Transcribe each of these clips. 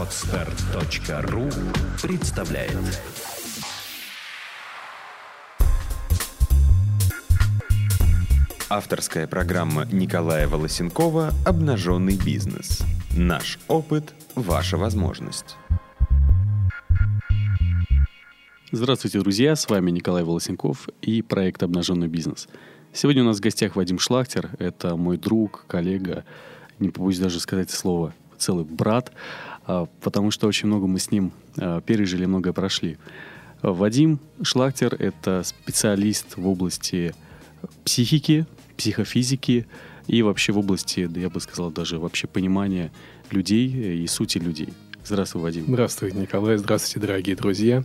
Отстар.ру представляет Авторская программа Николая Волосенкова «Обнаженный бизнес». Наш опыт – ваша возможность. Здравствуйте, друзья! С вами Николай Волосенков и проект «Обнаженный бизнес». Сегодня у нас в гостях Вадим Шлахтер. Это мой друг, коллега, не побоюсь даже сказать слово, целый брат, потому что очень много мы с ним а, пережили, многое прошли. Вадим Шлахтер – это специалист в области психики, психофизики и вообще в области, да я бы сказал, даже вообще понимания людей и сути людей. Здравствуй, Вадим. Здравствуйте, Николай. Здравствуйте, дорогие друзья.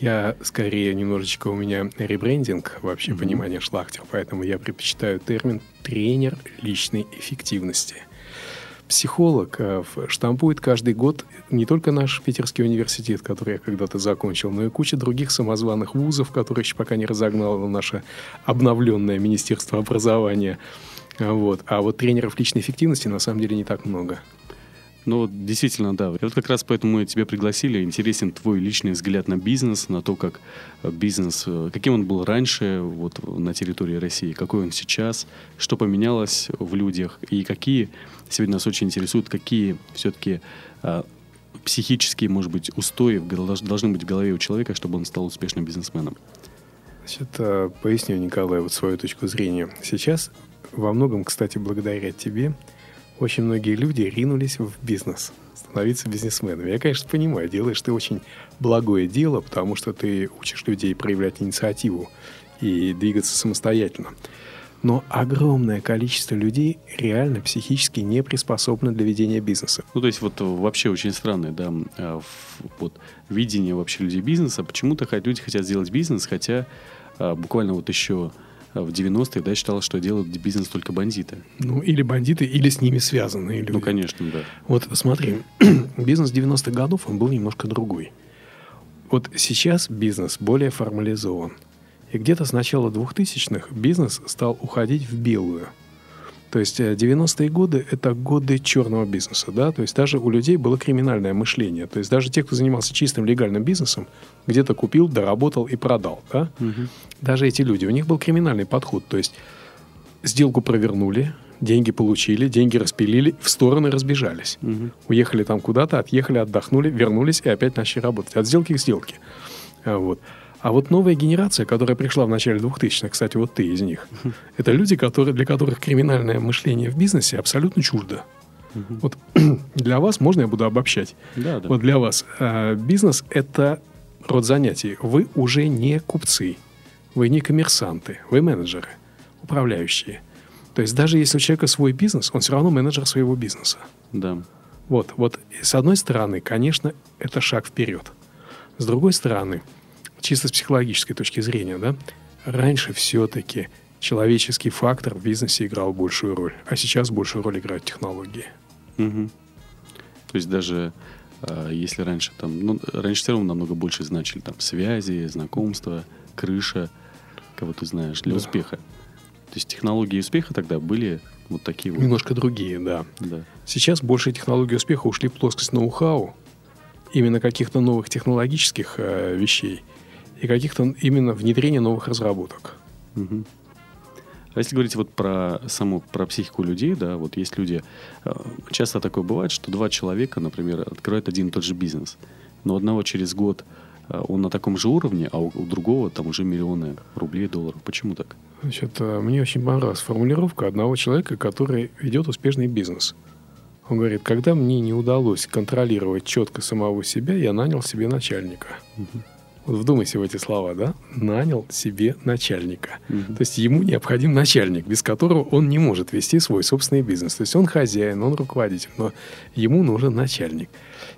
Я скорее немножечко у меня ребрендинг вообще mm-hmm. понимания шлахтер, поэтому я предпочитаю термин тренер личной эффективности. Психолог э, штампует каждый год не только наш Питерский университет, который я когда-то закончил, но и куча других самозваных вузов, которые еще пока не разогнало наше обновленное Министерство образования. Вот. А вот тренеров личной эффективности на самом деле не так много. Ну, действительно, да. И вот как раз поэтому мы тебя пригласили. Интересен твой личный взгляд на бизнес, на то, как э, бизнес, э, каким он был раньше вот, на территории России, какой он сейчас, что поменялось в людях и какие, сегодня нас очень интересуют, какие все-таки а, психические, может быть, устои должны быть в голове у человека, чтобы он стал успешным бизнесменом. Значит, поясню, Николай, вот свою точку зрения. Сейчас во многом, кстати, благодаря тебе, очень многие люди ринулись в бизнес, становиться бизнесменами. Я, конечно, понимаю, делаешь ты очень благое дело, потому что ты учишь людей проявлять инициативу и двигаться самостоятельно. Но огромное количество людей реально психически не приспособлены для ведения бизнеса. Ну, то есть вот вообще очень странное, да, а, вот видение вообще людей бизнеса. Почему-то люди хотят сделать бизнес, хотя а, буквально вот еще в 90-е, да, считал, что делают бизнес только бандиты. Ну, или бандиты, или с ними связанные люди. Ну, конечно, да. Вот смотри, бизнес 90-х годов, он был немножко другой. Вот сейчас бизнес более формализован. И где-то с начала 2000-х бизнес стал уходить в белую – то есть 90-е э, годы – это годы черного бизнеса, да, то есть даже у людей было криминальное мышление. То есть даже те, кто занимался чистым легальным бизнесом, где-то купил, доработал и продал, да. Угу. Даже эти люди, у них был криминальный подход. То есть сделку провернули, деньги получили, деньги распилили, в стороны разбежались. Угу. Уехали там куда-то, отъехали, отдохнули, вернулись и опять начали работать. От сделки к сделке. А вот. А вот новая генерация, которая пришла в начале 2000-х, кстати, вот ты из них, это люди, которые, для которых криминальное мышление в бизнесе абсолютно чуждо. Вот для вас, можно я буду обобщать? Да, да. Вот для вас э, бизнес – это род занятий. Вы уже не купцы, вы не коммерсанты, вы менеджеры, управляющие. То есть даже если у человека свой бизнес, он все равно менеджер своего бизнеса. Да. Вот, вот с одной стороны, конечно, это шаг вперед. С другой стороны – чисто с психологической точки зрения, да, раньше все-таки человеческий фактор в бизнесе играл большую роль, а сейчас большую роль играют технологии. Угу. То есть даже э, если раньше там, ну, раньше все равно намного больше значили там связи, знакомства, крыша, кого ты знаешь, для да. успеха. То есть технологии успеха тогда были вот такие вот. Немножко другие, да. да. Сейчас больше технологии успеха ушли в плоскость ноу-хау, именно каких-то новых технологических э, вещей – и каких-то именно внедрения новых разработок. Угу. А если говорить вот про саму про психику людей, да, вот есть люди, э, часто такое бывает, что два человека, например, открывают один и тот же бизнес, но одного через год э, он на таком же уровне, а у, у другого там уже миллионы рублей, долларов. Почему так? Значит, э, мне очень понравилась формулировка одного человека, который ведет успешный бизнес. Он говорит, когда мне не удалось контролировать четко самого себя, я нанял себе начальника. Угу. Вдумайся в эти слова, да? Нанял себе начальника. Угу. То есть ему необходим начальник, без которого он не может вести свой собственный бизнес. То есть он хозяин, он руководитель, но ему нужен начальник.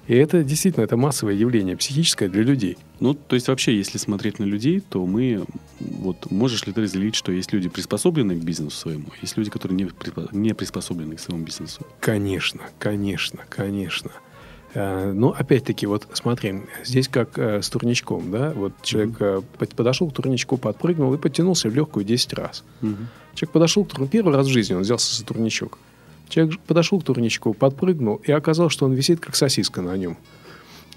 И это действительно это массовое явление психическое для людей. Ну, то есть вообще, если смотреть на людей, то мы, вот можешь ли ты разделить, что есть люди, приспособленные к бизнесу своему, есть люди, которые не, не приспособлены к своему бизнесу? Конечно, конечно, конечно. Э, ну, опять-таки, вот смотри, здесь как э, с турничком, да, вот человек mm-hmm. подошел к турничку, подпрыгнул и подтянулся в легкую 10 раз. Mm-hmm. Человек подошел к турничку, первый раз в жизни он взялся за турничок. Человек подошел к турничку, подпрыгнул, и оказалось, что он висит, как сосиска на нем.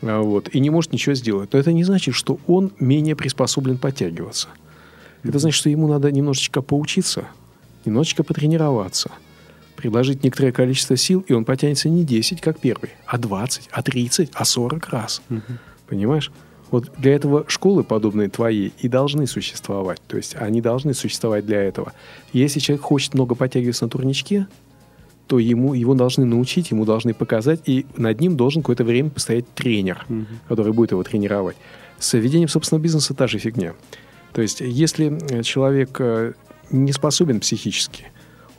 А, вот, и не может ничего сделать. Но это не значит, что он менее приспособлен подтягиваться. Это значит, что ему надо немножечко поучиться, немножечко потренироваться, приложить некоторое количество сил, и он потянется не 10, как первый, а 20, а 30, а 40 раз. Угу. Понимаешь? Вот для этого школы, подобные твоей, и должны существовать. То есть они должны существовать для этого. Если человек хочет много подтягиваться на турничке, то ему, его должны научить, ему должны показать, и над ним должен какое-то время постоять тренер, mm-hmm. который будет его тренировать. С ведением собственного бизнеса та же фигня. То есть, если человек э, не способен психически,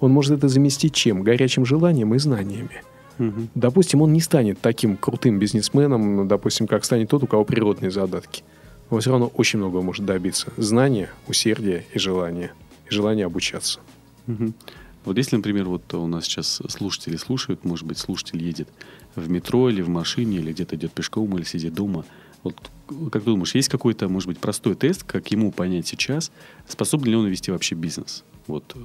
он может это заместить чем? Горячим желанием и знаниями. Угу. Допустим, он не станет таким крутым бизнесменом, допустим, как станет тот, у кого природные задатки. Но все равно очень много может добиться. Знания, усердие и желание. И желание обучаться. Угу. Вот если, например, вот у нас сейчас слушатели слушают, может быть, слушатель едет в метро или в машине, или где-то идет пешком, или сидит дома. Вот как ты думаешь, есть какой-то, может быть, простой тест, как ему понять сейчас, способен ли он вести вообще бизнес? Вот.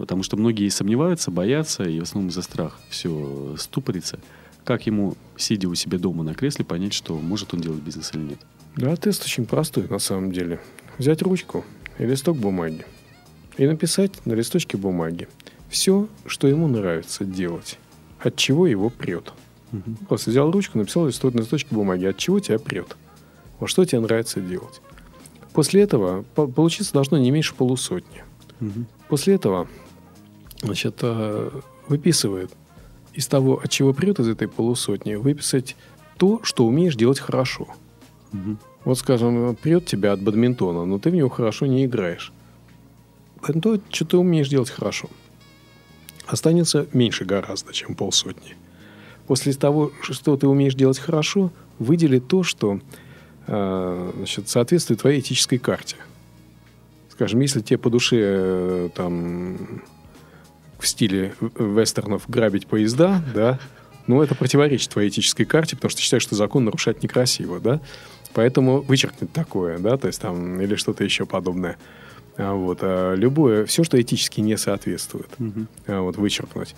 Потому что многие сомневаются, боятся, и в основном из-за страха все ступорится. Как ему, сидя у себя дома на кресле, понять, что может он делать бизнес или нет? Да, тест очень простой на самом деле. Взять ручку и листок бумаги и написать на листочке бумаги все, что ему нравится делать, от чего его прет. Угу. Просто взял ручку, написал листок на листочке бумаги, от чего тебя прет. Вот что тебе нравится делать. После этого получиться должно не меньше полусотни. Угу. После этого значит, э, выписывает из того, от чего прет из этой полусотни, выписать то, что умеешь делать хорошо. Угу. Вот, скажем, прет тебя от бадминтона, но ты в него хорошо не играешь. То, что ты умеешь делать хорошо – останется меньше гораздо, чем полсотни. После того, что ты умеешь делать хорошо, выдели то, что э, значит, соответствует твоей этической карте. Скажем, если тебе по душе э, там в стиле вестернов грабить поезда, да, ну, это противоречит твоей этической карте, потому что ты считаешь, что закон нарушать некрасиво, да, поэтому вычеркнуть такое, да, то есть там, или что-то еще подобное – а вот, а любое, все, что этически не соответствует, угу. а вот, вычеркнуть.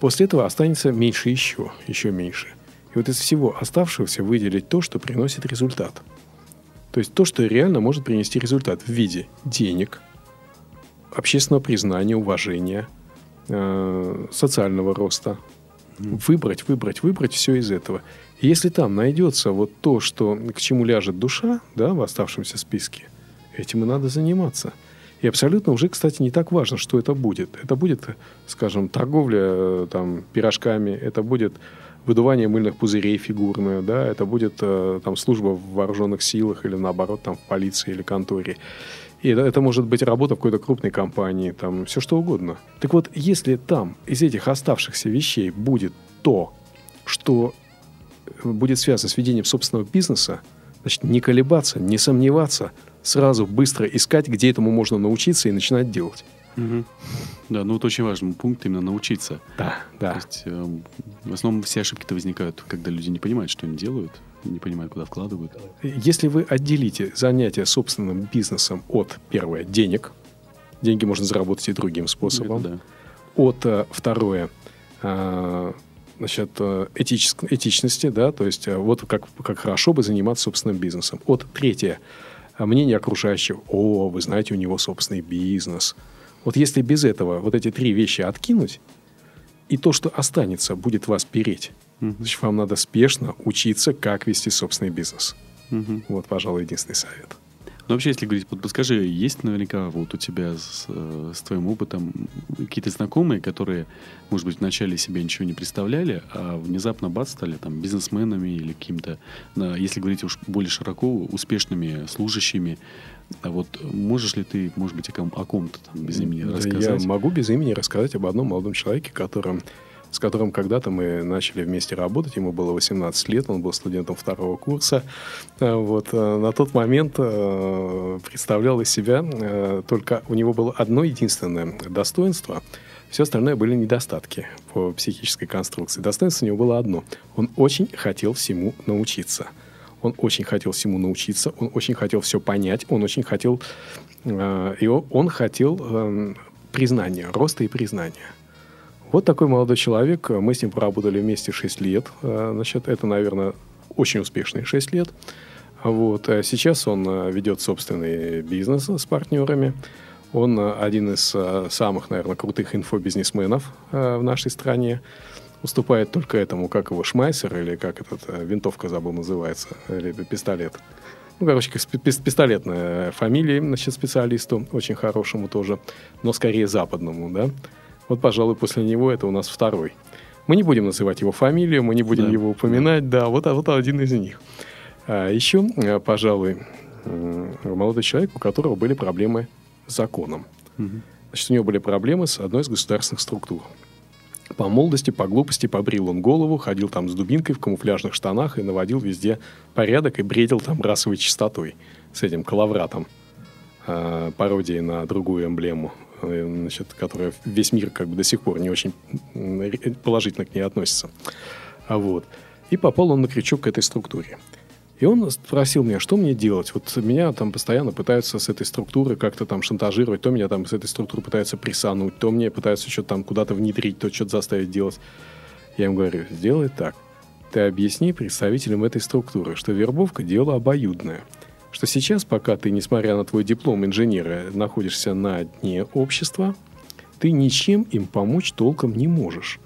После этого останется меньше еще, еще меньше. И вот из всего оставшегося выделить то, что приносит результат. То есть то, что реально может принести результат в виде денег, общественного признания, уважения, э, социального роста. Выбрать, выбрать, выбрать все из этого. Если там найдется вот то, что, к чему ляжет душа да, в оставшемся списке, этим и надо заниматься. И абсолютно уже, кстати, не так важно, что это будет. Это будет, скажем, торговля э, там, пирожками, это будет выдувание мыльных пузырей фигурное, да, это будет э, там служба в вооруженных силах или наоборот там в полиции или конторе. И это, это может быть работа в какой-то крупной компании, там все что угодно. Так вот, если там из этих оставшихся вещей будет то, что будет связано с ведением собственного бизнеса, значит, не колебаться, не сомневаться – сразу быстро искать, где этому можно научиться и начинать делать. Угу. Да, ну это очень важный пункт именно научиться. Да, да. То есть, э, в основном все ошибки-то возникают, когда люди не понимают, что они делают, не понимают, куда вкладывают. Если вы отделите занятие собственным бизнесом от, первое, денег, деньги можно заработать и другим способом, это да. от, э, второе, э, значит, э, этичес, этичности, да, то есть э, вот как, как хорошо бы заниматься собственным бизнесом. От, третье, мнение окружающих, о, вы знаете, у него собственный бизнес. Вот если без этого вот эти три вещи откинуть, и то, что останется, будет вас переть, угу. значит, вам надо спешно учиться, как вести собственный бизнес. Угу. Вот, пожалуй, единственный совет. Но вообще, если говорить, вот подскажи, есть наверняка вот у тебя с, э, с твоим опытом какие-то знакомые, которые, может быть, вначале себе ничего не представляли, а внезапно бац стали там бизнесменами или каким-то, если говорить уж более широко, успешными служащими. А вот можешь ли ты, может быть, о, ком- о ком-то там без имени да рассказать? Я могу без имени рассказать об одном молодом человеке, которым с которым когда-то мы начали вместе работать. Ему было 18 лет, он был студентом второго курса. Э, вот. Э, на тот момент э, представлял из себя, только у него было одно единственное достоинство – все остальное были недостатки по психической конструкции. Достоинство у него было одно. Он очень хотел всему научиться. Он очень хотел всему научиться, он очень хотел все понять, он очень хотел... и он хотел признания, роста и признания. Вот такой молодой человек, мы с ним поработали вместе 6 лет. Э, значит, это, наверное, очень успешные 6 лет. Вот. А сейчас он э, ведет собственный бизнес с партнерами. Он э, один из самых, наверное, крутых инфобизнесменов в нашей стране. Уступает только этому, как его Шмайсер, или как этот, винтовка забыл называется, или пистолет. Ну, короче, пистолетная фамилия, значит, специалисту, очень хорошему тоже, но скорее западному, да. Вот, пожалуй, после него это у нас второй. Мы не будем называть его фамилию, мы не будем да. его упоминать, да, вот, вот один из них. А еще, э, пожалуй, молодой человек, у которого были проблемы с законом. Угу. Значит, у него были проблемы с одной из государственных структур. По молодости, по глупости побрил он голову, ходил там с дубинкой в камуфляжных штанах и наводил везде порядок и бредил там расовой чистотой с этим коловратом, э, пародией на другую эмблему Э, значит, которая весь мир как бы до сих пор не очень положительно к ней относится. А вот. И попал он на крючок к этой структуре. И он спросил меня, что мне делать. Вот меня там постоянно пытаются с этой структуры как-то там шантажировать, то меня там с этой структуры пытаются присануть, то мне пытаются что-то там куда-то внедрить, то что-то заставить делать. Я ему говорю, сделай так. Ты объясни представителям этой структуры, что вербовка – дело обоюдное – что сейчас, пока ты, несмотря на твой диплом инженера, находишься на дне общества, ты ничем им помочь толком не можешь.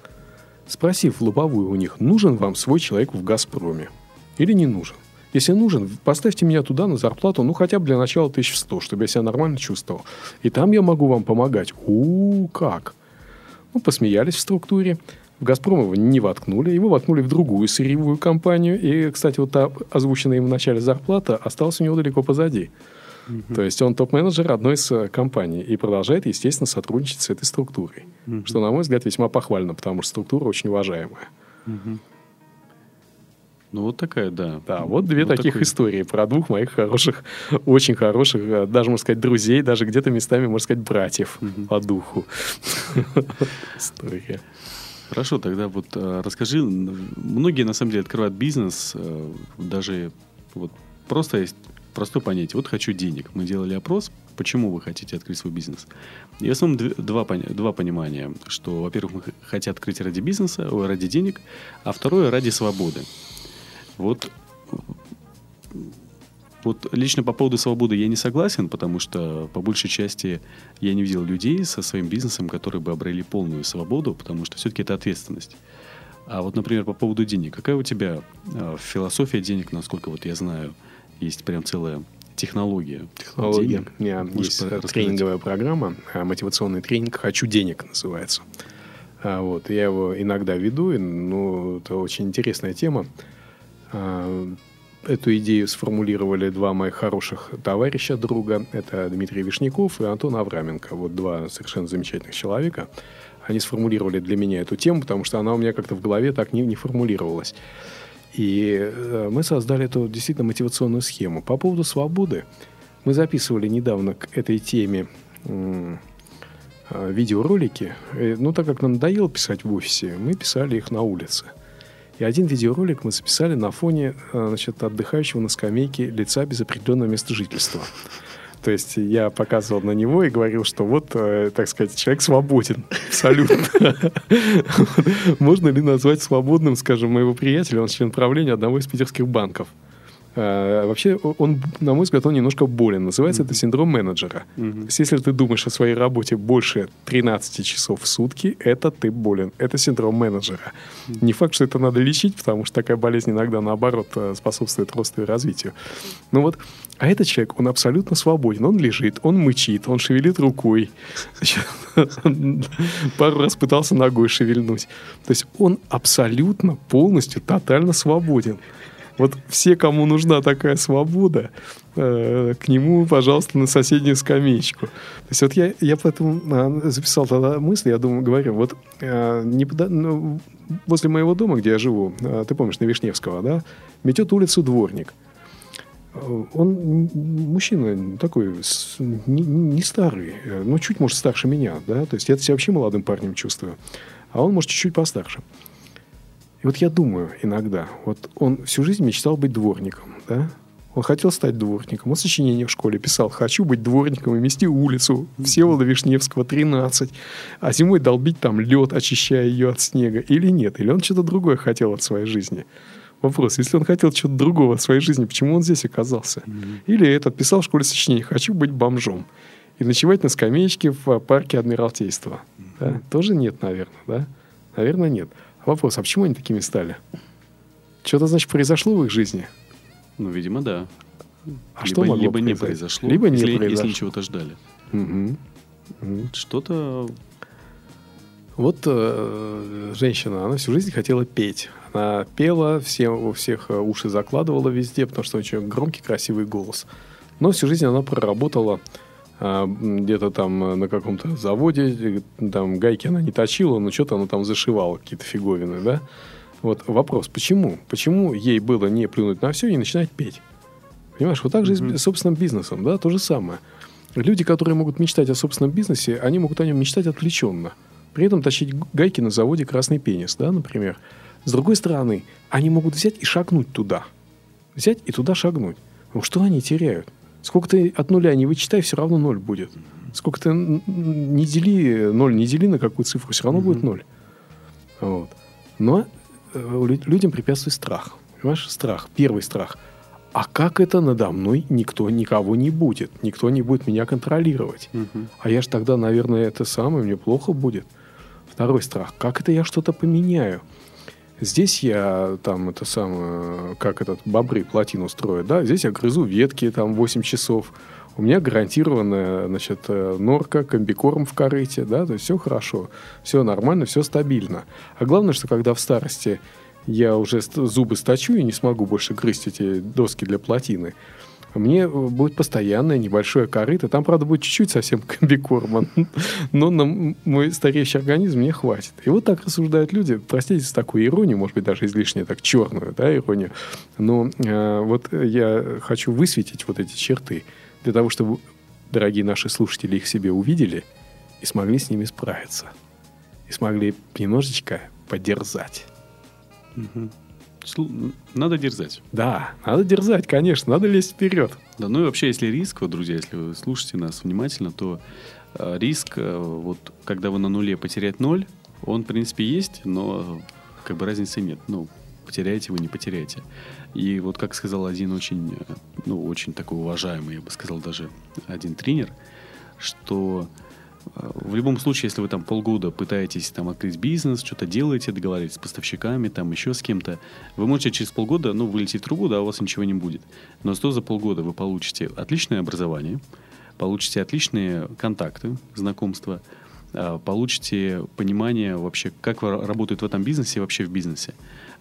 Спросив лобовую у них, нужен вам свой человек в «Газпроме» или не нужен. Если нужен, поставьте меня туда на зарплату, ну, хотя бы для начала 1100, чтобы я себя нормально чувствовал. И там я могу вам помогать. У, как? Ну, посмеялись в структуре. В «Газпром» его не воткнули, его воткнули в другую сырьевую компанию. И, кстати, вот та озвученная им в начале зарплата осталась у него далеко позади. Угу. То есть он топ-менеджер одной из э, компаний и продолжает, естественно, сотрудничать с этой структурой. Угу. Что, на мой взгляд, весьма похвально, потому что структура очень уважаемая. Угу. Ну, вот такая, да. Да, вот две вот таких такой... истории про двух моих хороших, очень хороших, э, даже, можно сказать, друзей, даже где-то местами, можно сказать, братьев угу. по духу. История. Хорошо, тогда вот э, расскажи, многие на самом деле открывают бизнес, э, даже вот просто есть простое понятие. Вот хочу денег. Мы делали опрос, почему вы хотите открыть свой бизнес. И в основном два, два понимания, что, во-первых, мы хотим открыть ради бизнеса, ради денег, а второе ради свободы. Вот вот лично по поводу свободы я не согласен, потому что по большей части я не видел людей со своим бизнесом, которые бы обрели полную свободу, потому что все-таки это ответственность. А вот, например, по поводу денег. Какая у тебя э, философия денег, насколько вот я знаю, есть прям целая технология. Технология. Денег. У меня есть рассказать? тренинговая программа, а, мотивационный тренинг «Хочу денег» называется. А, вот, я его иногда веду, и, ну, это очень интересная тема. Эту идею сформулировали два моих хороших товарища, друга. Это Дмитрий Вишняков и Антон Авраменко. Вот два совершенно замечательных человека. Они сформулировали для меня эту тему, потому что она у меня как-то в голове так не, не формулировалась. И э, мы создали эту действительно мотивационную схему. По поводу свободы. Мы записывали недавно к этой теме э, видеоролики. Э, ну, так как нам надоело писать в офисе, мы писали их на улице. И один видеоролик мы записали на фоне э, значит, отдыхающего на скамейке лица без определенного места жительства. То есть я показывал на него и говорил, что вот, э, так сказать, человек свободен. Абсолютно. Можно ли назвать свободным, скажем, моего приятеля, он член правления одного из питерских банков. А, вообще, он, на мой взгляд, он немножко болен. Называется mm-hmm. это синдром менеджера. Mm-hmm. То есть, если ты думаешь о своей работе больше 13 часов в сутки, это ты болен. Это синдром менеджера. Mm-hmm. Не факт, что это надо лечить, потому что такая болезнь иногда, наоборот, э, способствует росту и развитию. Ну вот, а этот человек, он абсолютно свободен. Он лежит, он мычит, он шевелит рукой. Пару раз пытался ногой шевельнуть. То есть он абсолютно, полностью, тотально свободен. Вот все, кому нужна такая свобода, э, к нему, пожалуйста, на соседнюю скамеечку. То есть вот я, я поэтому а, записал тогда мысль, я думаю, говорю, вот э, не пода... ну, возле моего дома, где я живу, э, ты помнишь, на Вишневского, да, метет улицу дворник. Он мужчина такой, не, старый, но чуть, может, старше меня, да, то есть я себя вообще молодым парнем чувствую, а он, может, чуть-чуть постарше. И вот я думаю иногда, вот он всю жизнь мечтал быть дворником, да? Он хотел стать дворником. Он сочинение в школе писал. Хочу быть дворником и мести улицу Всеволода Вишневского, 13. А зимой долбить там лед, очищая ее от снега. Или нет? Или он что-то другое хотел от своей жизни? Вопрос, если он хотел чего-то другого в своей жизни, почему он здесь оказался? Mm-hmm. Или этот писал в школе сочинение «Хочу быть бомжом» и ночевать на скамеечке в парке Адмиралтейства. Mm-hmm. Да? Тоже нет, наверное, да? Наверное, нет. Вопрос, а почему они такими стали? Что-то, значит, произошло в их жизни? Ну, видимо, да. А либо, что могло Либо не произошло, либо не если, произошло. если чего-то ждали. Угу. Угу. Что-то... Вот э, женщина, она всю жизнь хотела петь. Она пела, все, у всех э, уши закладывала везде, потому что у нее громкий, красивый голос. Но всю жизнь она проработала э, где-то там на каком-то заводе, там гайки она не точила, но что-то она там зашивала, какие-то фиговины, да? Вот вопрос, почему? Почему ей было не плюнуть на все и начинать петь? Понимаешь, вот так же mm-hmm. и с собственным бизнесом, да, то же самое. Люди, которые могут мечтать о собственном бизнесе, они могут о нем мечтать отвлеченно. При этом тащить гайки на заводе «Красный пенис», да, например. С другой стороны, они могут взять и шагнуть туда. Взять и туда шагнуть. Ну, что они теряют? Сколько ты от нуля не вычитай, все равно ноль будет. Сколько ты не дели, ноль не дели на какую цифру, все равно mm-hmm. будет ноль. Вот. Но Э, людям препятствует страх. Понимаешь, страх. Первый страх. А как это надо мной никто никого не будет? Никто не будет меня контролировать. Угу. А я же тогда, наверное, это самое, мне плохо будет. Второй страх. Как это я что-то поменяю? Здесь я там это самое, как этот бобры плотину строят, да? Здесь я грызу ветки там 8 часов у меня гарантированная, значит, э, норка, комбикорм в корыте, да, то есть все хорошо, все нормально, все стабильно. А главное, что когда в старости я уже зубы сточу и не смогу больше грызть эти доски для плотины, мне э, будет постоянное небольшое корыто. Там, правда, будет чуть-чуть совсем комбикорма, но на мой стареющий организм мне хватит. И вот так рассуждают люди. Простите за такую иронию, может быть, даже излишне так черную да, иронию. Но э, вот я хочу высветить вот эти черты для того, чтобы дорогие наши слушатели их себе увидели и смогли с ними справиться. И смогли немножечко подерзать. Надо дерзать. Да, надо дерзать, конечно, надо лезть вперед. Да, ну и вообще, если риск, вот, друзья, если вы слушаете нас внимательно, то э, риск, э, вот, когда вы на нуле потерять ноль, он, в принципе, есть, но как бы разницы нет. Ну, потеряете вы, не потеряете. И вот как сказал один очень, ну, очень такой уважаемый, я бы сказал, даже один тренер, что э, в любом случае, если вы там полгода пытаетесь там открыть бизнес, что-то делаете, договариваетесь с поставщиками, там еще с кем-то, вы можете через полгода, ну, вылететь в трубу, да, у вас ничего не будет. Но что за полгода вы получите отличное образование, получите отличные контакты, знакомства, э, получите понимание вообще, как работает в этом бизнесе и вообще в бизнесе.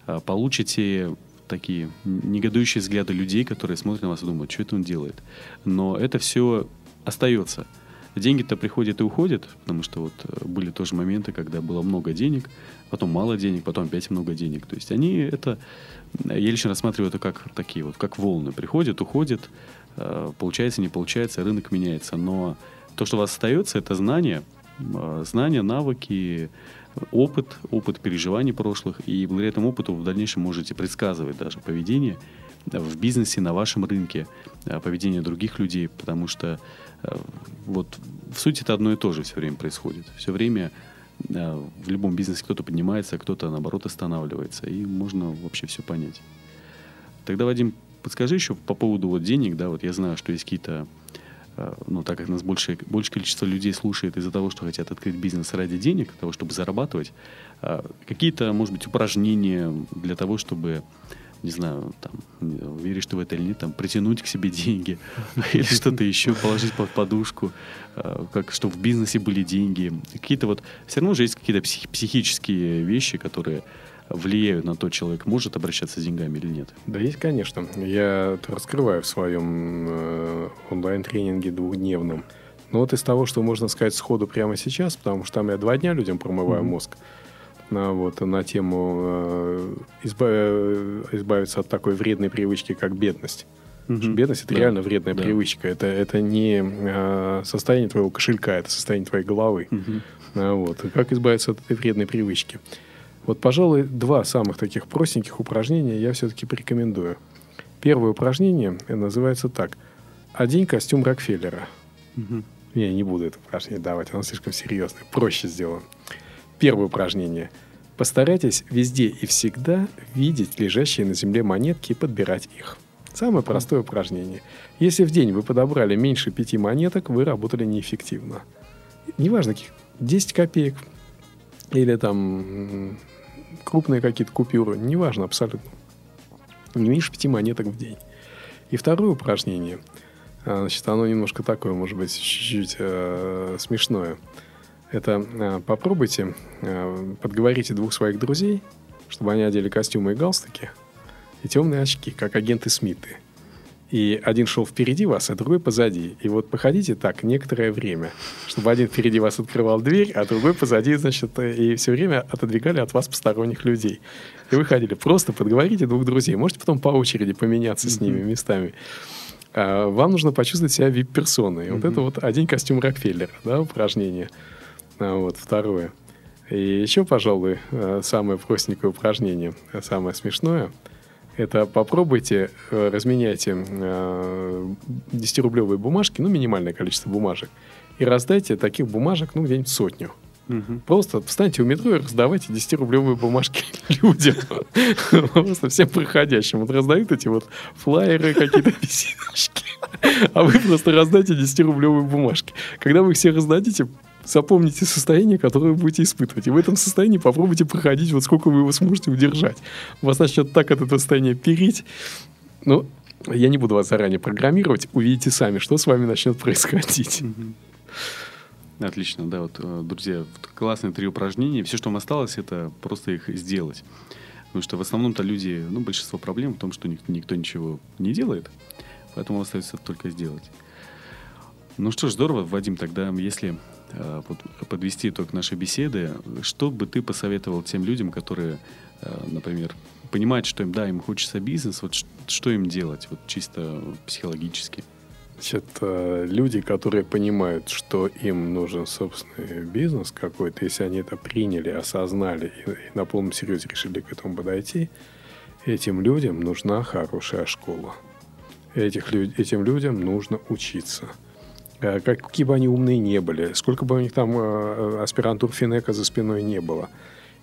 Э, получите такие негодующие взгляды людей, которые смотрят на вас и думают, что это он делает. Но это все остается. Деньги-то приходят и уходят, потому что вот э, были тоже моменты, когда было много денег, потом мало денег, потом опять много денег. То есть они это, я лично рассматриваю это как такие вот, как волны. Приходят, уходят, э, получается, не получается, рынок меняется. Но то, что у вас остается, это знания, знания, навыки, опыт, опыт переживаний прошлых, и благодаря этому опыту в дальнейшем можете предсказывать даже поведение в бизнесе, на вашем рынке, э, поведение других людей, потому что э, вот в сути это одно и то же все время происходит. Все время э, в любом бизнесе кто-то поднимается, кто-то наоборот останавливается, и можно вообще все понять. Тогда, Вадим, подскажи еще по поводу вот денег, да, вот я знаю, что есть какие-то ну, так как нас больше, больше количество людей слушает из-за того, что хотят открыть бизнес ради денег, для того, чтобы зарабатывать, какие-то, может быть, упражнения для того, чтобы не знаю, там, веришь ты в это или нет, там, притянуть к себе деньги или что-то еще, положить под подушку, э, как, чтобы в бизнесе были деньги. Какие-то вот, все равно же есть какие-то псих, психические вещи, которые влияют на то, человек может обращаться с деньгами или нет? Да, есть, конечно. Я раскрываю в своем э, онлайн-тренинге двухдневном. Но вот из того, что можно сказать сходу прямо сейчас, потому что там я два дня людям промываю mm-hmm. мозг, вот, на тему э, избав... избавиться от такой вредной привычки, как бедность. Mm-hmm. Бедность это да. реально вредная да. привычка. Это, это не э, состояние твоего кошелька, это состояние твоей головы. Mm-hmm. А, вот. как избавиться от этой вредной привычки? Вот, пожалуй, два самых таких простеньких упражнения я все-таки порекомендую. Первое упражнение называется так. Одень костюм Рокфеллера. Мгм. Я не буду это упражнение давать, оно слишком серьезное. Проще сделаем. Первое упражнение. Постарайтесь везде и всегда видеть лежащие на земле монетки и подбирать их. Самое простое упражнение. Если в день вы подобрали меньше пяти монеток, вы работали неэффективно. Неважно, каких 10 копеек или там крупные какие-то купюры, неважно абсолютно. Не меньше пяти монеток в день. И второе упражнение. а, Значит, оно немножко такое, может быть, чуть-чуть э, смешное. Это э, попробуйте, э, подговорите двух своих друзей, чтобы они одели костюмы и галстуки, и темные очки, как агенты Смиты. И один шел впереди вас, а другой позади. И вот походите так некоторое время, чтобы один впереди вас открывал дверь, а другой позади, значит, э, и все время отодвигали от вас посторонних людей. И вы ходили. Просто подговорите двух друзей. Можете потом по очереди поменяться с ними местами. А, Вам нужно почувствовать себя вип-персоной. Вот это вот один костюм Рокфеллера, да, упражнение. А, Вот, второе. И еще, пожалуй, э, самое простенькое упражнение, э, самое смешное, это попробуйте, э, разменяйте э, 10-рублевые бумажки, ну, минимальное количество бумажек, и раздайте таких бумажек, ну, где-нибудь сотню. Мгм. Просто встаньте у метро и раздавайте 10-рублевые бумажки людям. Просто всем проходящим. Вот раздают эти вот флайеры, какие-то виситочки. А вы просто раздайте 10-рублевые бумажки. Когда вы их все раздадите, запомните состояние, которое вы будете испытывать. И в этом состоянии попробуйте проходить, вот сколько вы его сможете удержать. Вас начнет так от этого состояния переть. Ну, я не буду вас заранее программировать. Увидите сами, что с вами начнет происходить. Отлично, да, вот, э, друзья, классные три упражнения. Все, что вам осталось, это просто их сделать. Потому что в основном-то люди, ну, большинство проблем в том, что ник- никто ничего не делает, поэтому остается только сделать. Ну что ж, здорово, Вадим, тогда если подвести итог нашей беседы, что бы ты посоветовал тем людям, которые, э, например, понимают, что им, да, им хочется бизнес, вот что им делать, вот чисто психологически? Значит, э, люди, которые понимают, что им нужен собственный бизнес какой-то, если они это приняли, осознали и, на полном серьезе решили к этому подойти, этим людям нужна хорошая школа. Этих, этим людям нужно учиться. Э, как- Какие бы они умные не были, сколько бы у них там э, аспирантур Финека за спиной не было,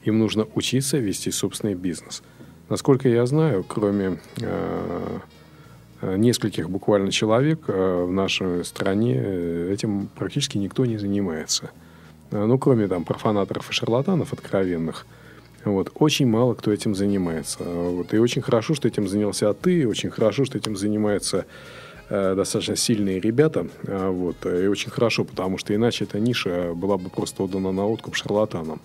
им нужно учиться вести собственный бизнес. Насколько я знаю, кроме э, э, нескольких буквально человек э, в нашей стране э, этим практически никто не занимается. Э, Ну, кроме там профанаторов и шарлатанов откровенных, вот, очень мало кто этим занимается. Э, Вот, и очень хорошо, что этим занялся ты, очень хорошо, что этим занимаются э, достаточно сильные ребята. А, Вот, и очень хорошо, потому что иначе эта ниша была бы просто отдана на откуп шарлатанам.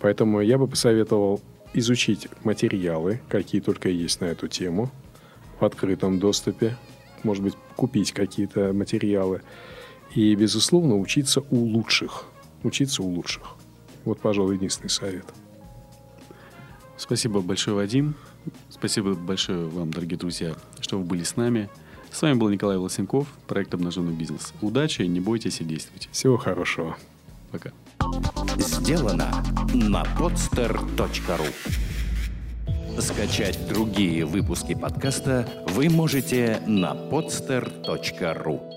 Поэтому я бы посоветовал изучить материалы, какие только есть на эту тему, в открытом доступе, может быть, купить какие-то материалы. И, безусловно, учиться у лучших. Учиться у лучших. Вот, пожалуй, единственный совет. Спасибо большое, Вадим. Спасибо большое вам, дорогие друзья, что вы были с нами. С вами был Николай Волосенков, проект «Обнаженный бизнес». Удачи, не бойтесь и действуйте. Всего хорошего. Пока. Сделано на podster.ru Скачать другие выпуски подкаста вы можете на podster.ru